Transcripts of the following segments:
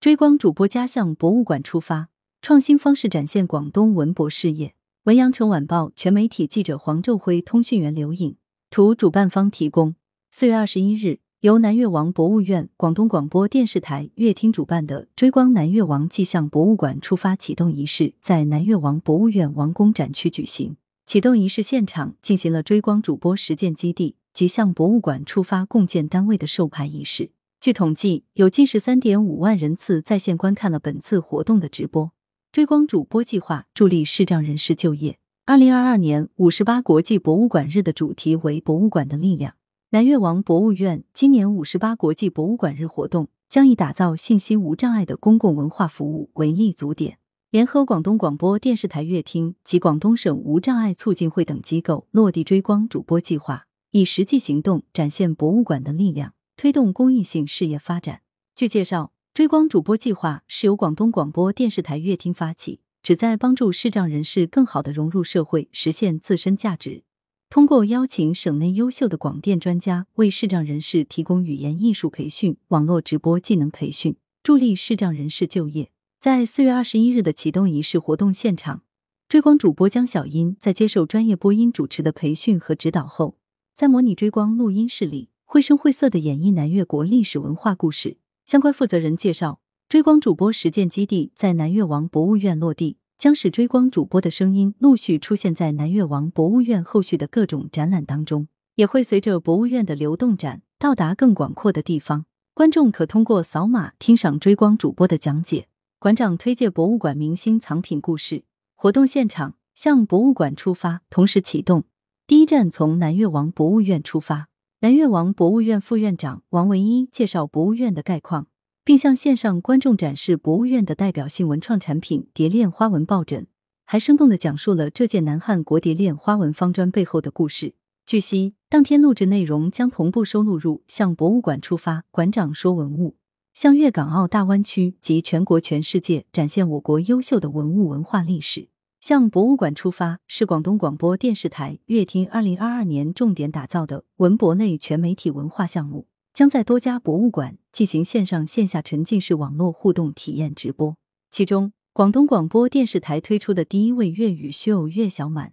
追光主播家向博物馆出发，创新方式展现广东文博事业。文阳城晚报全媒体记者黄昼辉，通讯员刘颖，图主办方提供。四月二十一日，由南越王博物院、广东广播电视台乐厅主办的“追光南越王纪向博物馆”出发启动仪式在南越王博物院王宫展区举行。启动仪式现场进行了追光主播实践基地及向博物馆出发共建单位的授牌仪式。据统计，有近十三点五万人次在线观看了本次活动的直播。追光主播计划助力视障人士就业。二零二二年五十八国际博物馆日的主题为“博物馆的力量”。南越王博物院今年五十八国际博物馆日活动将以打造信息无障碍的公共文化服务为立足点，联合广东广播电视台乐厅及广东省无障碍促进会等机构，落地追光主播计划，以实际行动展现博物馆的力量。推动公益性事业发展。据介绍，追光主播计划是由广东广播电视台乐厅发起，旨在帮助视障人士更好的融入社会，实现自身价值。通过邀请省内优秀的广电专家，为视障人士提供语言艺术培训、网络直播技能培训，助力视障人士就业。在四月二十一日的启动仪式活动现场，追光主播江小英在接受专业播音主持的培训和指导后，在模拟追光录音室里。绘声绘色的演绎南越国历史文化故事。相关负责人介绍，追光主播实践基地在南越王博物院落地，将使追光主播的声音陆续出现在南越王博物院后续的各种展览当中，也会随着博物院的流动展到达更广阔的地方。观众可通过扫码听赏追光主播的讲解。馆长推介博物馆明星藏品故事。活动现场向博物馆出发，同时启动。第一站从南越王博物院出发。南越王博物院副院长王文一介绍博物院的概况，并向线上观众展示博物院的代表性文创产品蝶恋花纹抱枕，还生动的讲述了这件南汉国蝶恋花纹方砖背后的故事。据悉，当天录制内容将同步收录入《向博物馆出发》馆长说文物，向粤港澳大湾区及全国全世界展现我国优秀的文物文化历史。向博物馆出发是广东广播电视台乐厅二零二二年重点打造的文博类全媒体文化项目，将在多家博物馆进行线上线下沉浸式网络互动体验直播。其中，广东广播电视台推出的第一位粤语秀岳小满，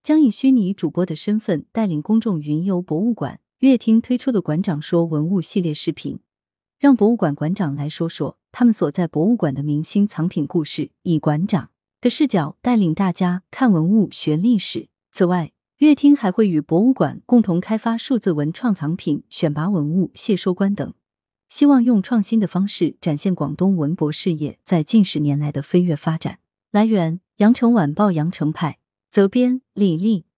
将以虚拟主播的身份带领公众云游博物馆。乐厅推出的馆长说文物系列视频，让博物馆馆长来说说他们所在博物馆的明星藏品故事，以馆长。的视角带领大家看文物、学历史。此外，乐厅还会与博物馆共同开发数字文创藏品、选拔文物、谢收官等，希望用创新的方式展现广东文博事业在近十年来的飞跃发展。来源：羊城晚报羊城派，责编：李丽。